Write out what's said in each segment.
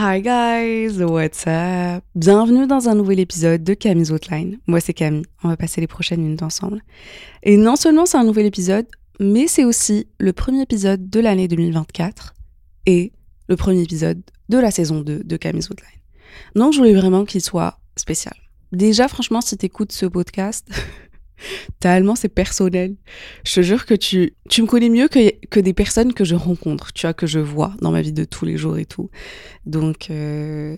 Hi guys, what's up? Bienvenue dans un nouvel épisode de Camille's Outline. Moi c'est Camille, on va passer les prochaines minutes ensemble. Et non seulement c'est un nouvel épisode, mais c'est aussi le premier épisode de l'année 2024 et le premier épisode de la saison 2 de Camille's Outline. Donc je voulais vraiment qu'il soit spécial. Déjà franchement si t'écoutes ce podcast, tellement c'est personnel. Je te jure que tu, tu me connais mieux que, que des personnes que je rencontre, tu vois, que je vois dans ma vie de tous les jours et tout. Donc, euh,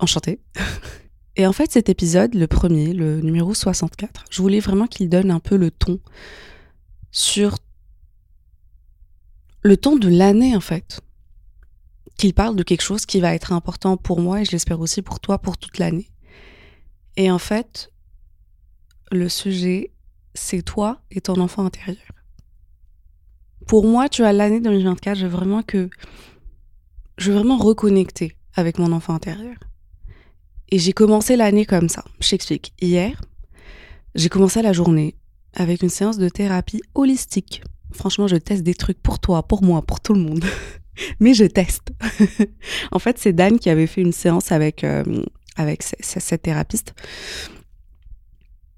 enchanté. Et en fait, cet épisode, le premier, le numéro 64, je voulais vraiment qu'il donne un peu le ton sur le ton de l'année, en fait. Qu'il parle de quelque chose qui va être important pour moi et je l'espère aussi pour toi pour toute l'année. Et en fait, le sujet, c'est toi et ton enfant intérieur. Pour moi, tu as l'année 2024, je veux vraiment que je veux vraiment reconnecter avec mon enfant intérieur. Et j'ai commencé l'année comme ça. Je t'explique. Hier, j'ai commencé la journée avec une séance de thérapie holistique. Franchement, je teste des trucs pour toi, pour moi, pour tout le monde. Mais je teste. en fait, c'est Dan qui avait fait une séance avec, euh, avec cette thérapeute.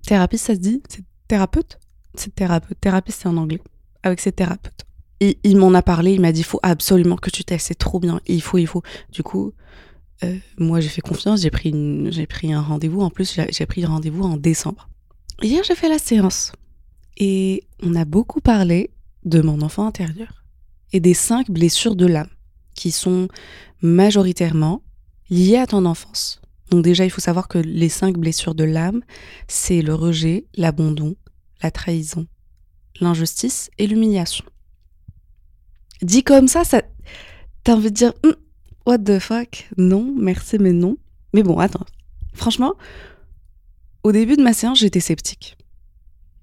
Thérapeute, ça se dit? C'est thérapeute? C'est thérapeute. Thérapeute, c'est en anglais. Avec cette thérapeute. Et il m'en a parlé, il m'a dit il faut absolument que tu testes, c'est trop bien. il faut, il faut. Du coup, euh, moi j'ai fait confiance, j'ai pris, j'ai pris un rendez-vous. En plus, j'ai pris rendez-vous en décembre. Hier, j'ai fait la séance. Et on a beaucoup parlé de mon enfant intérieur et des cinq blessures de l'âme qui sont majoritairement liées à ton enfance. Donc déjà, il faut savoir que les cinq blessures de l'âme, c'est le rejet, l'abandon, la trahison, l'injustice et l'humiliation. Dit comme ça, ça t'as envie de dire hum, what the fuck? Non, merci mais non. Mais bon, attends. Franchement, au début de ma séance, j'étais sceptique.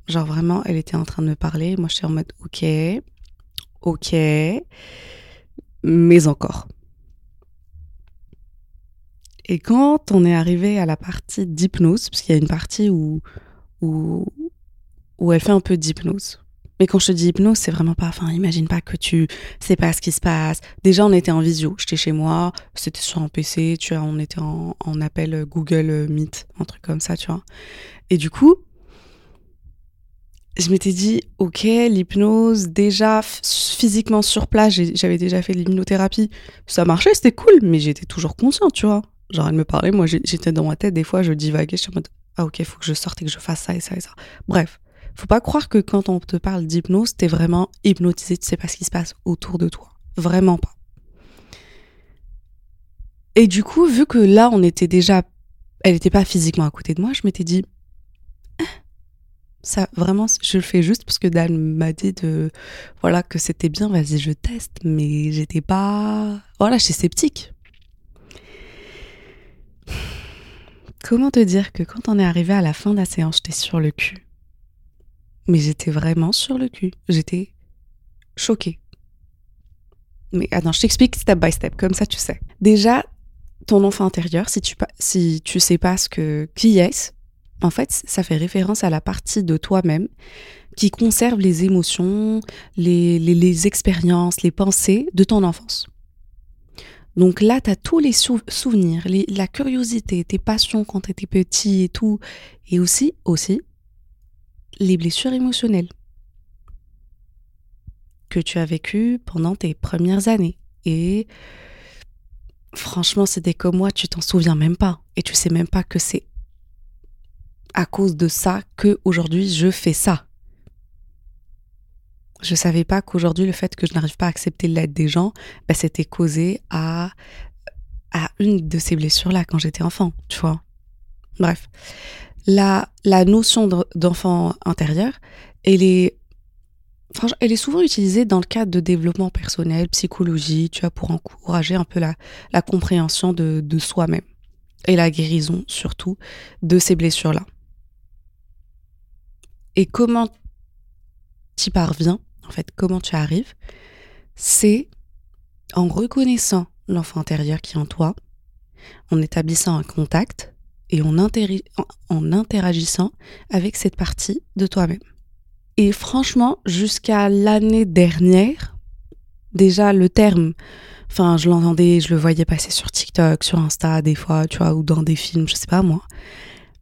Genre vraiment, elle était en train de me parler, moi j'étais en mode OK, OK, mais encore. Et quand on est arrivé à la partie d'hypnose, parce qu'il y a une partie où, où, elle fait un peu d'hypnose. Mais quand je te dis hypnose, c'est vraiment pas, enfin, imagine pas que tu sais pas ce qui se passe. Déjà, on était en visio. J'étais chez moi, c'était sur un PC, tu vois, on était en, en appel Google Meet, un truc comme ça, tu vois. Et du coup, je m'étais dit, ok, l'hypnose, déjà physiquement sur place, j'avais déjà fait de l'hypnothérapie, ça marchait, c'était cool, mais j'étais toujours consciente, tu vois. Genre, elle me parlait, moi j'étais dans ma tête, des fois je divaguais, je suis en mode, ah ok, faut que je sorte et que je fasse ça et ça et ça. Bref, faut pas croire que quand on te parle d'hypnose, t'es vraiment hypnotisé, tu sais pas ce qui se passe autour de toi. Vraiment pas. Et du coup, vu que là, on était déjà. Elle était pas physiquement à côté de moi, je m'étais dit. Hein, ça, vraiment, je le fais juste parce que Dan m'a dit de. Voilà, que c'était bien, vas-y, je teste, mais j'étais pas. Voilà, j'étais sceptique. Comment te dire que quand on est arrivé à la fin de la séance, j'étais sur le cul? Mais j'étais vraiment sur le cul. J'étais choquée. Mais attends, je t'explique step by step, comme ça tu sais. Déjà, ton enfant intérieur, si tu, si tu sais pas ce que, qui est, en fait, ça fait référence à la partie de toi-même qui conserve les émotions, les, les expériences, les pensées de ton enfance. Donc là, tu as tous les souvenirs, la curiosité, tes passions quand tu étais petit et tout. Et aussi, aussi, les blessures émotionnelles que tu as vécues pendant tes premières années. Et franchement, c'était comme moi, tu t'en souviens même pas. Et tu sais même pas que c'est à cause de ça que aujourd'hui je fais ça. Je savais pas qu'aujourd'hui, le fait que je n'arrive pas à accepter l'aide des gens, bah, c'était causé à, à une de ces blessures-là quand j'étais enfant, tu vois. Bref. La, la notion d'enfant intérieur, elle est elle est souvent utilisée dans le cadre de développement personnel, psychologie, tu vois, pour encourager un peu la, la compréhension de, de soi-même et la guérison surtout de ces blessures-là. Et comment tu parviens, en fait, comment tu arrives, c'est en reconnaissant l'enfant intérieur qui est en toi, en établissant un contact et en, interagissant avec cette partie de toi-même. Et franchement, jusqu'à l'année dernière, déjà le terme, enfin, je l'entendais, je le voyais passer sur TikTok, sur Insta, des fois, tu vois, ou dans des films, je sais pas moi.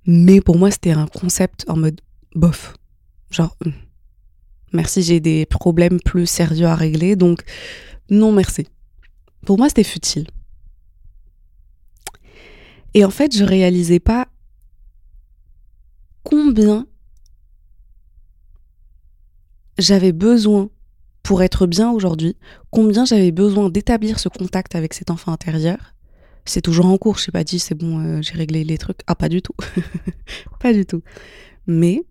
Mais pour moi, c'était un concept en mode bof. Genre, hum, merci, j'ai des problèmes plus sérieux à régler, donc non merci. Pour moi, c'était futile. Et en fait, je réalisais pas combien j'avais besoin pour être bien aujourd'hui, combien j'avais besoin d'établir ce contact avec cet enfant intérieur. C'est toujours en cours, je sais pas dit c'est bon, euh, j'ai réglé les trucs. Ah, pas du tout. pas du tout. Mais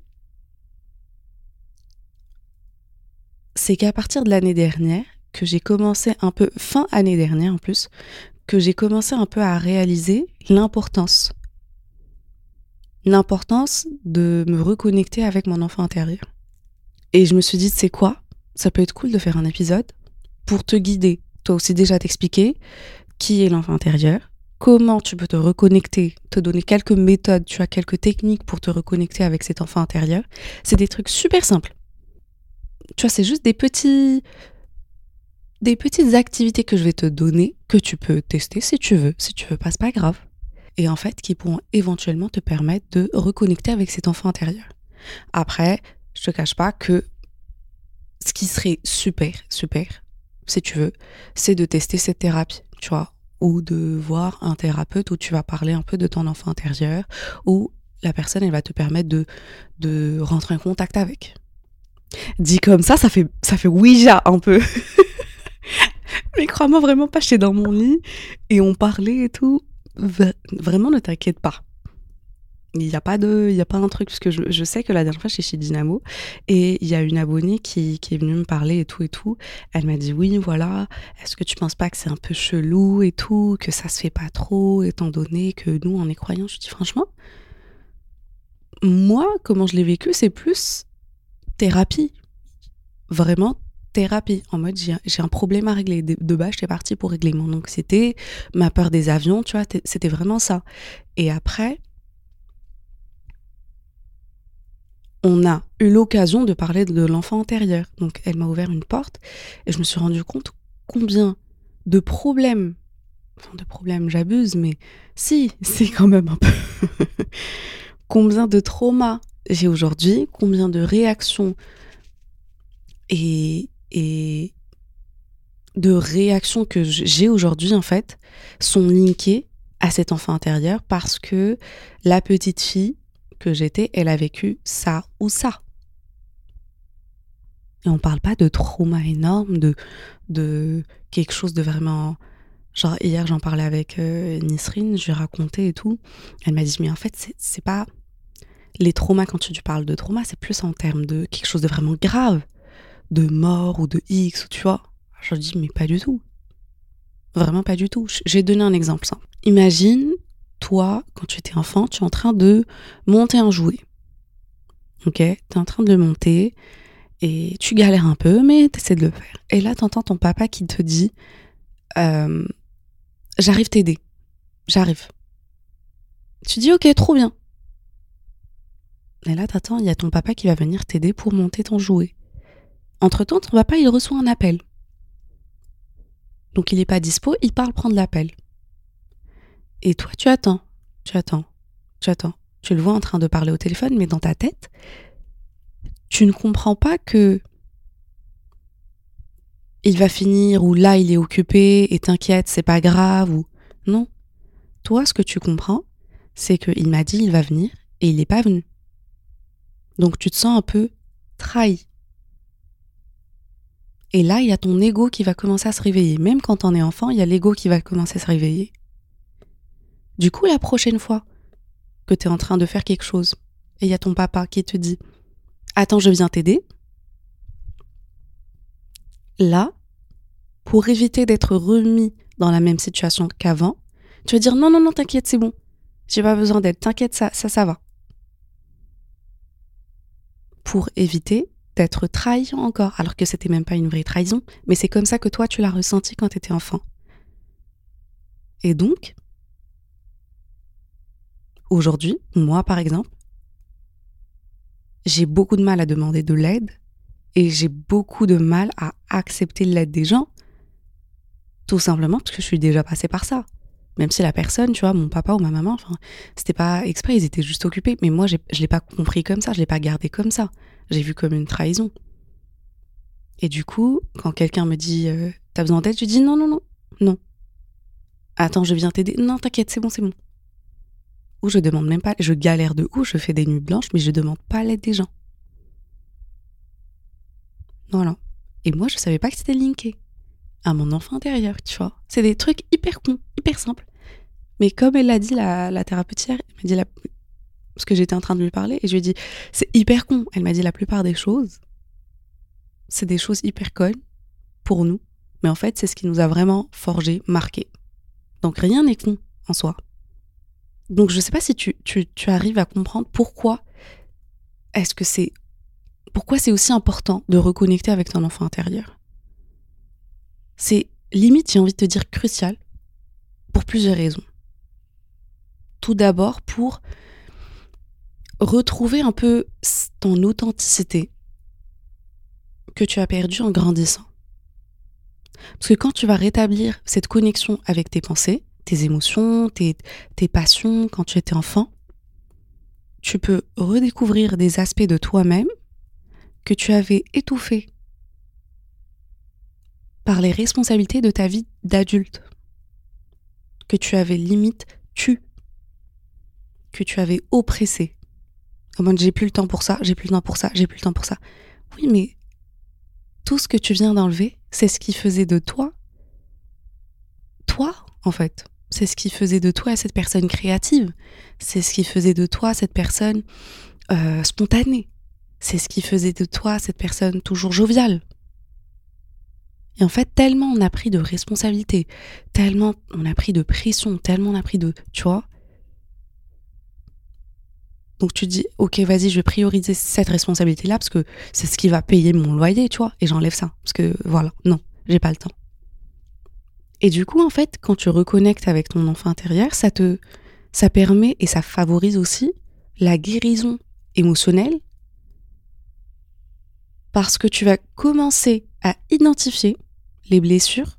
c'est qu'à partir de l'année dernière, que j'ai commencé un peu, fin année dernière en plus, que j'ai commencé un peu à réaliser l'importance. L'importance de me reconnecter avec mon enfant intérieur. Et je me suis dit, c'est quoi? Ça peut être cool de faire un épisode pour te guider, toi aussi déjà t'expliquer qui est l'enfant intérieur, comment tu peux te reconnecter, te donner quelques méthodes, tu as quelques techniques pour te reconnecter avec cet enfant intérieur. C'est des trucs super simples. Tu vois, c'est juste des petits des petites activités que je vais te donner que tu peux tester si tu veux. Si tu veux pas, c'est pas grave. Et en fait, qui pourront éventuellement te permettre de reconnecter avec cet enfant intérieur. Après, je te cache pas que ce qui serait super, super, si tu veux, c'est de tester cette thérapie, tu vois, ou de voir un thérapeute où tu vas parler un peu de ton enfant intérieur, où la personne, elle va te permettre de, de rentrer en contact avec. Dit comme ça, ça fait, ça fait Ouija un peu. Mais crois-moi vraiment pas, j'étais dans mon lit et on parlait et tout. Vraiment, ne t'inquiète pas. Il n'y a pas de, il y a pas un truc parce que je, sais que la dernière fois j'étais chez Dynamo et il y a une abonnée qui, qui est venue me parler et tout et tout. Elle m'a dit oui voilà, est-ce que tu penses pas que c'est un peu chelou et tout, que ça se fait pas trop étant donné que nous on est croyants? Je dis franchement, moi comment je l'ai vécu c'est plus thérapie, vraiment thérapie, en mode j'ai un problème à régler. De, base, j'étais partie pour régler mon anxiété, ma peur des avions, tu vois, c'était vraiment ça. Et après, on a eu l'occasion de parler de l'enfant intérieur. Donc elle m'a ouvert une porte et je me suis rendu compte combien de problèmes, enfin de problèmes, j'abuse, mais si, c'est quand même un peu, combien de traumas j'ai aujourd'hui, combien de réactions et, et de réactions que j'ai aujourd'hui, en fait, sont linkées à cet enfant intérieur parce que la petite fille que j'étais, elle a vécu ça ou ça. Et on parle pas de trauma énorme, de, de quelque chose de vraiment. Genre, hier, j'en parlais avec euh, Nisrine, je lui ai raconté et tout. Elle m'a dit, mais en fait, c'est pas. Les traumas, quand tu parles de trauma, c'est plus en termes de quelque chose de vraiment grave de mort ou de X, tu vois. Je dis, mais pas du tout. Vraiment pas du tout. J'ai donné un exemple simple. Imagine, toi, quand tu étais enfant, tu es en train de monter un jouet. Ok? Tu es en train de le monter et tu galères un peu, mais tu essaies de le faire. Et là, tu entends ton papa qui te dit euh, J'arrive t'aider. J'arrive. Tu dis Ok, trop bien. Et là, t'attends, il y a ton papa qui va venir t'aider pour monter ton jouet. Entre-temps, ton papa, il reçoit un appel. Donc il n'est pas dispo, il parle prendre l'appel. Et toi, tu attends, tu attends, tu attends. Tu le vois en train de parler au téléphone, mais dans ta tête, tu ne comprends pas que il va finir ou là il est occupé et t'inquiète, c'est pas grave ou non. Toi, ce que tu comprends, c'est qu'il m'a dit il va venir et il n'est pas venu. Donc tu te sens un peu trahi. Et là, il y a ton ego qui va commencer à se réveiller. Même quand on est enfant, il y a l'ego qui va commencer à se réveiller. Du coup, la prochaine fois que tu es en train de faire quelque chose, et il y a ton papa qui te dit Attends, je viens t'aider. là, pour éviter d'être remis dans la même situation qu'avant, tu vas dire non, non, non, t'inquiète, c'est bon. J'ai pas besoin d'aide, t'inquiète, ça, ça, ça va. Pour éviter d'être trahi encore, alors que c'était même pas une vraie trahison, mais c'est comme ça que toi tu l'as ressenti quand t'étais enfant. Et donc, aujourd'hui, moi par exemple, j'ai beaucoup de mal à demander de l'aide et j'ai beaucoup de mal à accepter l'aide des gens, tout simplement parce que je suis déjà passée par ça. Même si la personne, tu vois, mon papa ou ma maman, enfin, c'était pas exprès, ils étaient juste occupés. Mais moi, je l'ai pas compris comme ça, je l'ai pas gardé comme ça. J'ai vu comme une trahison. Et du coup, quand quelqu'un me dit euh, T'as besoin d'aide Je dis Non, non, non, non. Attends, je viens t'aider. Non, t'inquiète, c'est bon, c'est bon. Ou je demande même pas, je galère de ouf, je fais des nuits blanches, mais je demande pas l'aide des gens. Voilà. Et moi, je savais pas que c'était linké à mon enfant intérieur, tu vois. C'est des trucs hyper cons, hyper simples. Mais comme elle l'a dit, la, la thérapeutière, elle m'a dit la, parce que j'étais en train de lui parler, et je lui ai dit, c'est hyper con. Elle m'a dit la plupart des choses, c'est des choses hyper connes pour nous, mais en fait, c'est ce qui nous a vraiment forgé, marqué. Donc rien n'est con en soi. Donc je sais pas si tu, tu, tu arrives à comprendre pourquoi est-ce que c'est pourquoi c'est aussi important de reconnecter avec ton enfant intérieur. C'est limite, j'ai envie de te dire crucial pour plusieurs raisons. Tout d'abord pour retrouver un peu ton authenticité que tu as perdue en grandissant. Parce que quand tu vas rétablir cette connexion avec tes pensées, tes émotions, tes, tes passions quand tu étais enfant, tu peux redécouvrir des aspects de toi-même que tu avais étouffés par les responsabilités de ta vie d'adulte, que tu avais limite tu, que tu avais oppressé. Comme j'ai plus le temps pour ça, j'ai plus le temps pour ça, j'ai plus le temps pour ça. Oui, mais tout ce que tu viens d'enlever, c'est ce qui faisait de toi, toi, en fait. C'est ce qui faisait de toi cette personne créative. C'est ce qui faisait de toi cette personne euh, spontanée. C'est ce qui faisait de toi cette personne toujours joviale. Et en fait, tellement on a pris de responsabilités, tellement on a pris de pression, tellement on a pris de, tu vois. Donc tu dis, ok, vas-y, je vais prioriser cette responsabilité-là parce que c'est ce qui va payer mon loyer, tu vois, et j'enlève ça. Parce que voilà, non, j'ai pas le temps. Et du coup, en fait, quand tu reconnectes avec ton enfant intérieur, ça te, ça permet et ça favorise aussi la guérison émotionnelle parce que tu vas commencer à identifier les blessures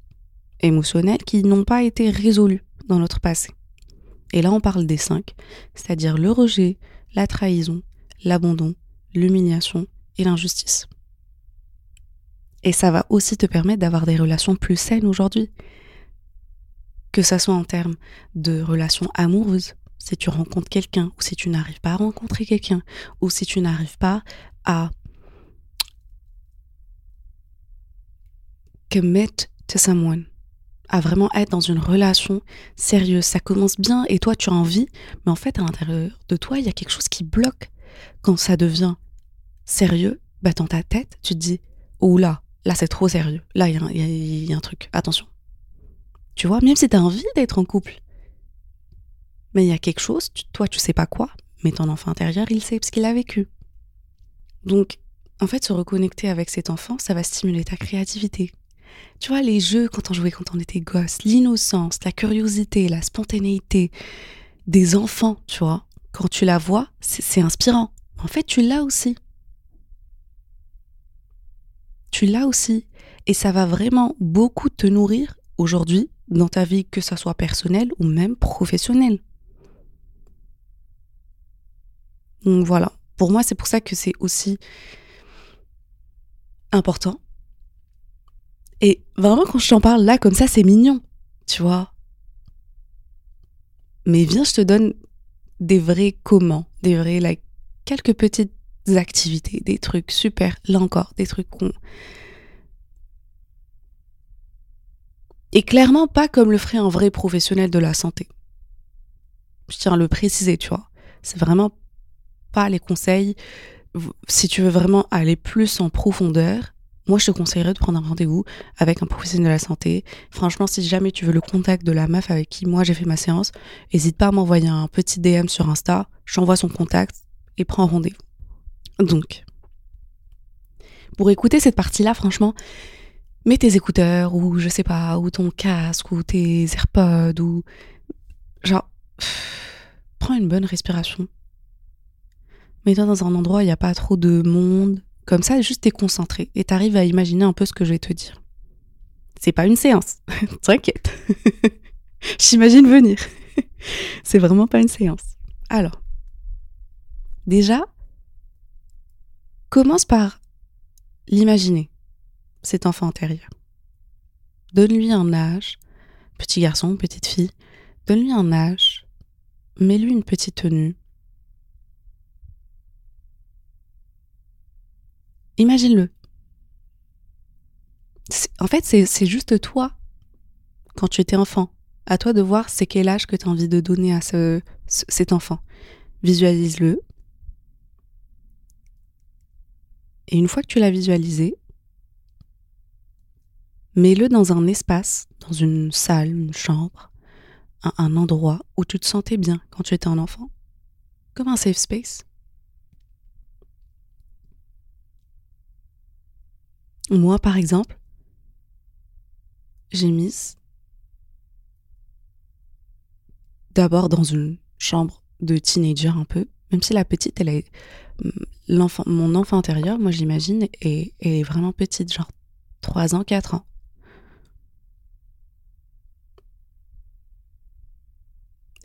émotionnelles qui n'ont pas été résolues dans notre passé. Et là, on parle des cinq, c'est-à-dire le rejet, la trahison, l'abandon, l'humiliation et l'injustice. Et ça va aussi te permettre d'avoir des relations plus saines aujourd'hui, que ça soit en termes de relations amoureuses, si tu rencontres quelqu'un, ou si tu n'arrives pas à rencontrer quelqu'un, ou si tu n'arrives pas à commit to someone, à vraiment être dans une relation sérieuse. Ça commence bien et toi tu as envie, mais en fait à l'intérieur de toi il y a quelque chose qui bloque. Quand ça devient sérieux, bah dans ta tête tu te dis, oh là, là c'est trop sérieux, là il y, a un truc, attention. Tu vois, même si tu as envie d'être en couple. Mais il y a quelque chose, toi tu sais pas quoi, mais ton enfant intérieur il sait parce qu'il a vécu. Donc, en fait, se reconnecter avec cet enfant, ça va stimuler ta créativité. Tu vois, les jeux quand on jouait quand on était gosse, l'innocence, la curiosité, la spontanéité des enfants, tu vois, quand tu la vois, c'est inspirant. En fait, tu l'as aussi. Tu l'as aussi. Et ça va vraiment beaucoup te nourrir aujourd'hui dans ta vie, que ce soit personnelle ou même professionnelle. Donc voilà, pour moi c'est pour ça que c'est aussi important. Et vraiment quand je t'en parle là comme ça, c'est mignon, tu vois. Mais viens, je te donne des vrais comment, des vrais like, quelques petites activités, des trucs super, là encore, des trucs qu'on Et clairement pas comme le ferait un vrai professionnel de la santé. Je tiens à le préciser, tu vois. C'est vraiment pas les conseils. Si tu veux vraiment aller plus en profondeur, moi, je te conseillerais de prendre un rendez-vous avec un professionnel de la santé. Franchement, si jamais tu veux le contact de la meuf avec qui moi j'ai fait ma séance, n'hésite pas à m'envoyer un petit DM sur Insta. J'envoie son contact et prends rendez-vous. Donc, pour écouter cette partie-là, franchement, mets tes écouteurs ou je sais pas, ou ton casque ou tes AirPods ou genre prends une bonne respiration. Mets-toi dans un endroit où il n'y a pas trop de monde, comme ça, juste t'es concentré et t'arrives à imaginer un peu ce que je vais te dire. C'est pas une séance, t'inquiète. J'imagine venir. C'est vraiment pas une séance. Alors, déjà, commence par l'imaginer, cet enfant intérieur. Donne-lui un âge, petit garçon, petite fille, donne-lui un âge, mets-lui une petite tenue, Imagine-le. En fait, c'est juste toi, quand tu étais enfant. À toi de voir c'est quel âge que tu as envie de donner à ce, cet enfant. Visualise-le. Et une fois que tu l'as visualisé, mets-le dans un espace, dans une salle, une chambre, un, endroit où tu te sentais bien quand tu étais enfant, comme un safe space. Moi, par exemple, j'ai mis d'abord dans une chambre de teenager un peu, même si la petite, elle est l'enfant, mon enfant intérieur, moi j'imagine, est vraiment petite, genre 3 ans, 4 ans.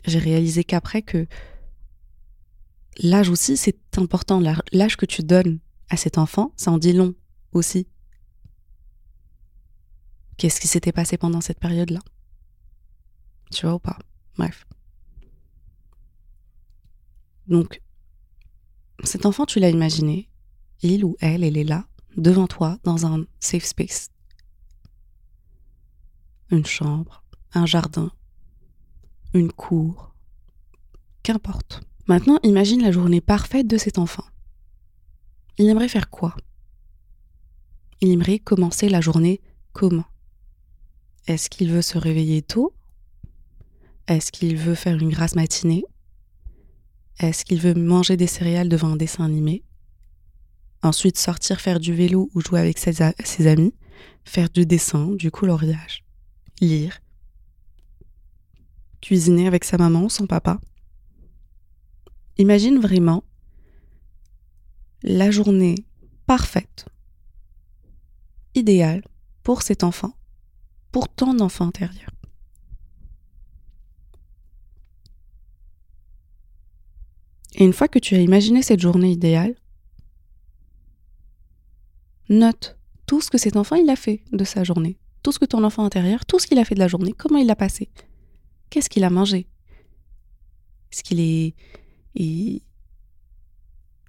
J'ai réalisé qu'après que l'âge aussi, c'est important. L'âge que tu donnes à cet enfant, ça en dit long aussi Qu'est-ce qui s'était passé pendant cette période-là? Tu vois ou pas? Bref. Donc, cet enfant, tu l'as imaginé. Il ou elle, elle est là, devant toi, dans un safe space. Une chambre, un jardin, une cour, qu'importe. Maintenant, imagine la journée parfaite de cet enfant. Il aimerait faire quoi? Il aimerait commencer la journée comment? Est-ce qu'il veut se réveiller tôt? Est-ce qu'il veut faire une grasse matinée? Est-ce qu'il veut manger des céréales devant un dessin animé? Ensuite sortir faire du vélo ou jouer avec ses, amis, faire du dessin, du coloriage, lire, cuisiner avec sa maman ou son papa? Imagine vraiment la journée parfaite, idéale pour cet enfant pour ton enfant intérieur. Et une fois que tu as imaginé cette journée idéale, note tout ce que cet enfant a fait de sa journée, tout ce que ton enfant intérieur, tout ce qu'il a fait de la journée, comment il l'a passé, qu'est-ce qu'il a mangé, est-ce qu'il est, il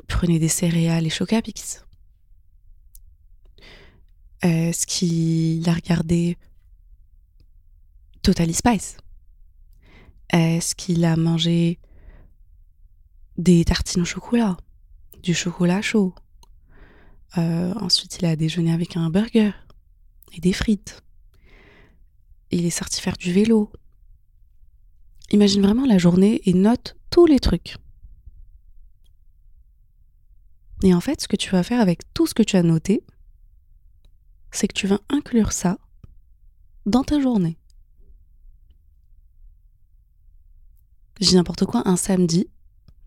prenait des céréales et Chocapix, est-ce qu'il a regardé Totally Spice Est-ce qu'il a mangé des tartines au chocolat, du chocolat chaud euh, Ensuite, il a déjeuné avec un burger et des frites. Il est sorti faire du vélo. Imagine vraiment la journée et note tous les trucs. Et en fait, ce que tu vas faire avec tout ce que tu as noté, c'est que tu vas inclure ça dans ta journée. Je dis n'importe quoi, un samedi,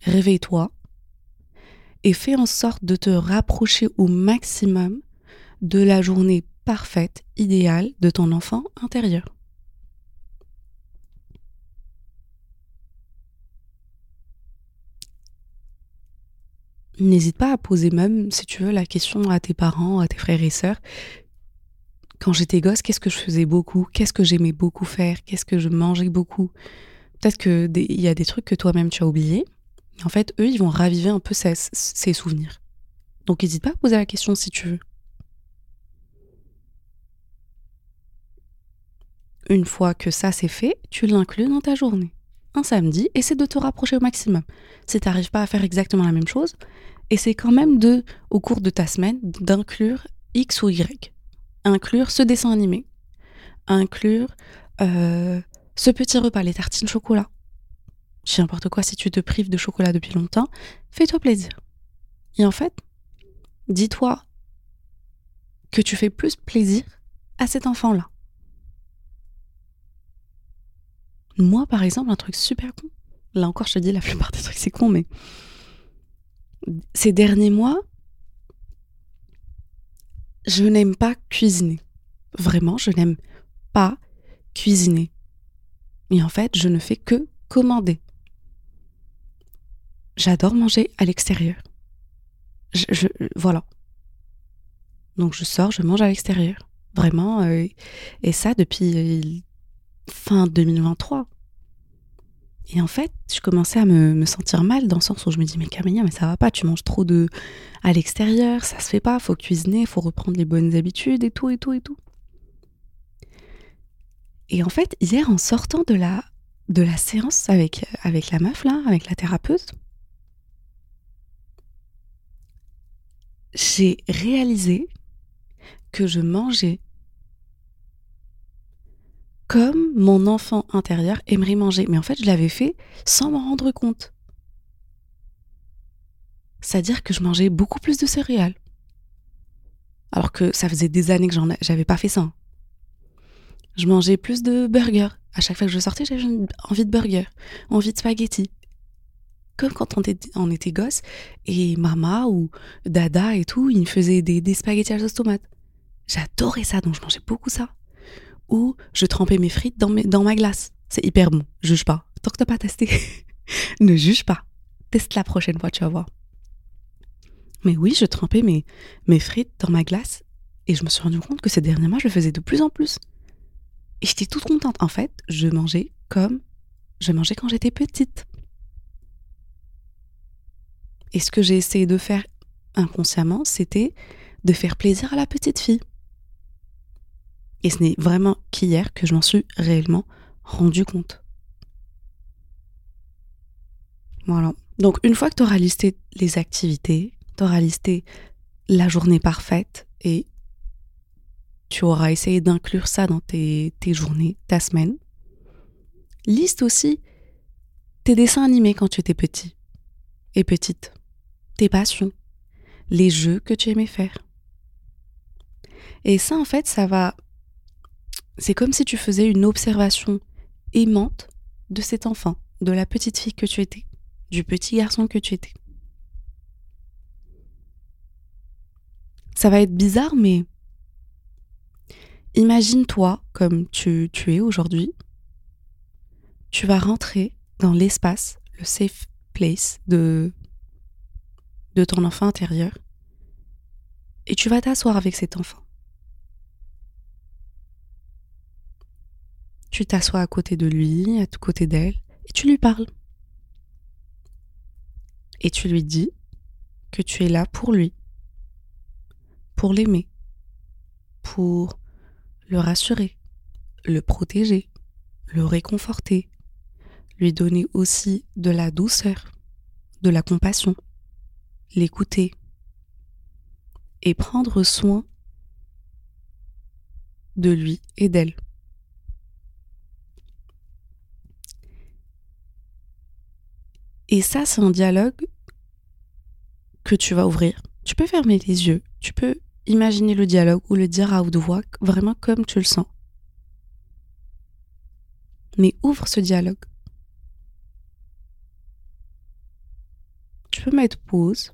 réveille-toi et fais en sorte de te rapprocher au maximum de la journée parfaite, idéale de ton enfant intérieur. N'hésite pas à poser même, si tu veux, la question à tes parents, à tes frères et sœurs. Quand j'étais gosse, qu'est-ce que je faisais beaucoup? Qu'est-ce que j'aimais beaucoup faire? Qu'est-ce que je mangeais beaucoup? Peut-être qu'il y a des trucs que toi-même tu as oubliés. En fait, eux, ils vont raviver un peu ces, souvenirs. Donc, n'hésite pas à poser la question si tu veux. Une fois que ça c'est fait, tu l'inclus dans ta journée. Un samedi, essaie de te rapprocher au maximum. Si tu n'arrives pas à faire exactement la même chose, essaie quand même de, au cours de ta semaine, d'inclure X ou Y. Inclure ce dessin animé. Inclure euh, ce petit repas, les tartines chocolat. Je n'importe quoi, si tu te prives de chocolat depuis longtemps, fais-toi plaisir. Et en fait, dis-toi que tu fais plus plaisir à cet enfant-là. Moi, par exemple, un truc super con. Là encore, je te dis, la plupart des trucs, c'est con, mais ces derniers mois, je n'aime pas cuisiner. Vraiment, je n'aime pas cuisiner. Et en fait, je ne fais que commander. J'adore manger à l'extérieur. Je, voilà. Donc je sors, je mange à l'extérieur. Vraiment. Euh, et ça depuis euh, fin 2023. Et en fait, je commençais à me, sentir mal dans le sens où je me dis mais Camélia, mais ça va pas, tu manges trop de à l'extérieur, ça se fait pas, faut cuisiner, faut reprendre les bonnes habitudes et tout et tout et tout. Et en fait, hier en sortant de la de la séance avec avec la meuf là, avec la thérapeute, j'ai réalisé que je mangeais comme mon enfant intérieur aimerait manger. Mais en fait, je l'avais fait sans m'en rendre compte. C'est-à-dire que je mangeais beaucoup plus de céréales. Alors que ça faisait des années que j'avais pas fait ça. Je mangeais plus de burgers. À chaque fois que je sortais, j'avais envie de burger, envie de spaghettis. Comme quand on était, gosse et maman ou dada et tout, ils me faisaient des, spaghettis à la sauce tomate. J'adorais ça, donc je mangeais beaucoup ça ou je trempais mes frites dans, ma glace. C'est hyper bon, juge pas. Tant que t'as pas testé, ne juge pas. Teste la prochaine fois, tu vas voir. Mais oui, je trempais mes, mes frites dans ma glace et je me suis rendu compte que ces derniers mois, je le faisais de plus en plus. Et j'étais toute contente. En fait, je mangeais comme je mangeais quand j'étais petite. Et ce que j'ai essayé de faire inconsciemment, c'était de faire plaisir à la petite fille. Et ce n'est vraiment qu'hier que je m'en suis réellement rendu compte. Voilà. Donc une fois que tu auras listé les activités, tu auras listé la journée parfaite et tu auras essayé d'inclure ça dans tes, journées, ta semaine, liste aussi tes dessins animés quand tu étais petit et petite, tes passions, les jeux que tu aimais faire. Et ça, en fait, ça va c'est comme si tu faisais une observation aimante de cet enfant, de la petite fille que tu étais, du petit garçon que tu étais. Ça va être bizarre, mais imagine-toi comme tu, es aujourd'hui. Tu vas rentrer dans l'espace, le safe place de, de ton enfant intérieur, et tu vas t'asseoir avec cet enfant. Tu t'assois à côté de lui, à côté d'elle, et tu lui parles. Et tu lui dis que tu es là pour lui, pour l'aimer, pour le rassurer, le protéger, le réconforter, lui donner aussi de la douceur, de la compassion, l'écouter et prendre soin de lui et d'elle. Et ça, c'est un dialogue que tu vas ouvrir. Tu peux fermer les yeux, tu peux imaginer le dialogue ou le dire à haute voix, vraiment comme tu le sens. Mais ouvre ce dialogue. Tu peux mettre pause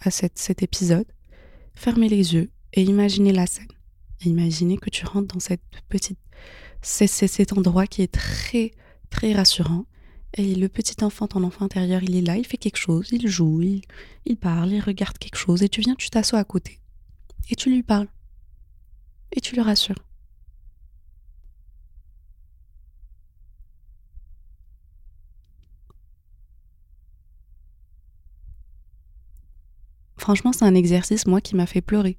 à cet épisode, fermer les yeux et imaginer la scène. Et imaginer que tu rentres dans cette petite, cet endroit qui est très très rassurant et le petit enfant, ton enfant intérieur, il est là, il fait quelque chose, il joue, il, parle, il regarde quelque chose, et tu viens, tu t'assois à côté. Et tu lui parles. Et tu le rassures. Franchement, c'est un exercice, moi, qui m'a fait pleurer.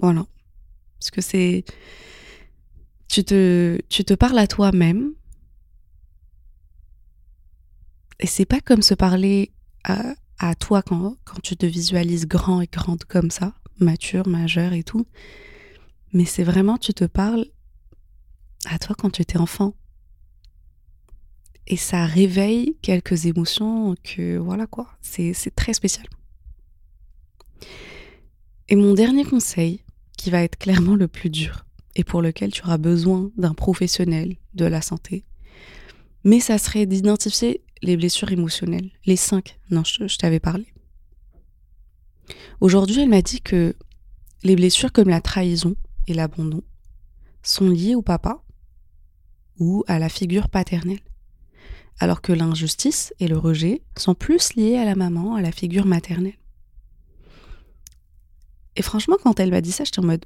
Voilà. Parce que c'est. Tu te, tu te parles à toi-même et c'est pas comme se parler à, toi quand, quand tu te visualises grand et grande comme ça. Mature, majeur et tout. Mais c'est vraiment, tu te parles à toi quand tu étais enfant. Et ça réveille quelques émotions que, voilà quoi, c'est très spécial. Et mon dernier conseil, qui va être clairement le plus dur, et pour lequel tu auras besoin d'un professionnel de la santé, mais ça serait d'identifier les blessures émotionnelles, les cinq, non, je, t'avais parlé. Aujourd'hui, elle m'a dit que les blessures comme la trahison et l'abandon sont liées au papa ou à la figure paternelle, alors que l'injustice et le rejet sont plus liés à la maman, à la figure maternelle. Et franchement, quand elle m'a dit ça, j'étais en mode,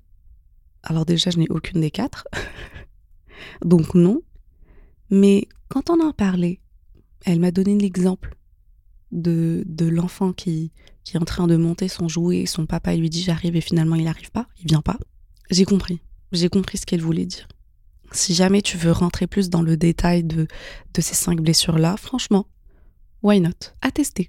alors déjà, je n'ai aucune des quatre, donc non, mais quand on en a parlé, elle m'a donné l'exemple de, de l'enfant qui, qui est en train de monter son jouet et son papa lui dit j'arrive et finalement il n'arrive pas, il vient pas. J'ai compris. J'ai compris ce qu'elle voulait dire. Si jamais tu veux rentrer plus dans le détail de, de ces cinq blessures-là, franchement, why not? À tester.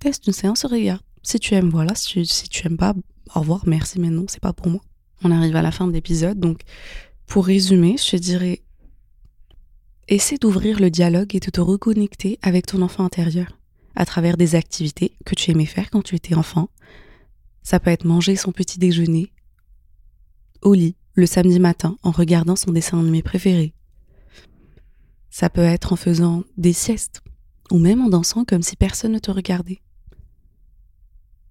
Teste une séance, regarde. Si tu aimes, voilà. Si tu, aimes pas, au revoir, merci, mais non, c'est pas pour moi. On arrive à la fin de l'épisode, donc pour résumer, je dirais Essaie d'ouvrir le dialogue et de te reconnecter avec ton enfant intérieur à travers des activités que tu aimais faire quand tu étais enfant. Ça peut être manger son petit déjeuner au lit le samedi matin en regardant son dessin animé préféré. Ça peut être en faisant des siestes ou même en dansant comme si personne ne te regardait.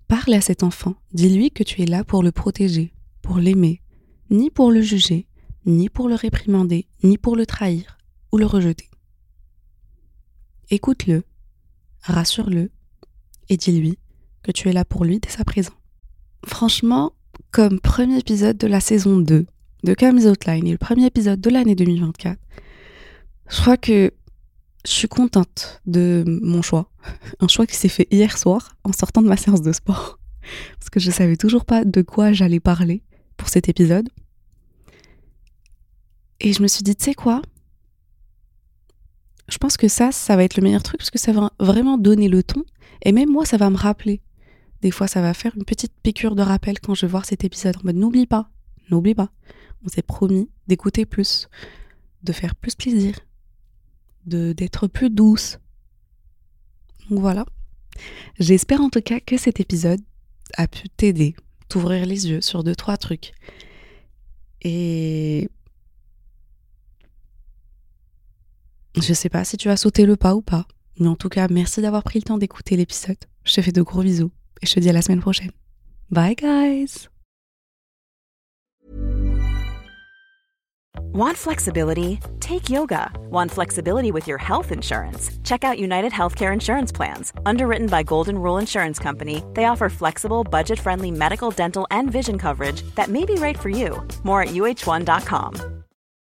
Parle à cet enfant, dis-lui que tu es là pour le protéger, pour l'aimer, ni pour le juger, ni pour le réprimander, ni pour le trahir ou le rejeter. Écoute-le, rassure-le et dis-lui que tu es là pour lui dès à présent. Franchement, comme premier épisode de la saison 2 de Cam's Outline et le premier épisode de l'année 2024, je crois que je suis contente de mon choix. Un choix qui s'est fait hier soir en sortant de ma séance de sport. Parce que je savais toujours pas de quoi j'allais parler pour cet épisode. Et je me suis dit, tu sais quoi? Je pense que ça, ça va être le meilleur truc parce que ça va vraiment donner le ton. Et même moi, ça va me rappeler. Des fois, ça va faire une petite piqûre de rappel quand je vais voir cet épisode. En mode, n'oublie pas, n'oublie pas. On s'est promis d'écouter plus, de faire plus plaisir, de d'être plus douce. Donc voilà. J'espère en tout cas que cet épisode a pu t'aider, t'ouvrir les yeux sur deux, trois trucs. Et Je sais pas si tu as sauté le pas ou pas, mais en tout cas, merci d'avoir pris le temps d'écouter l'épisode. Je te fais de gros bisous et je te dis à la semaine prochaine. Bye guys! Want flexibility? Take yoga. Want flexibility with your health insurance? Check out United Healthcare Insurance Plans. Underwritten by Golden Rule Insurance Company, they offer flexible, budget friendly medical, dental, and vision coverage that may be right for you. More at uh1.com.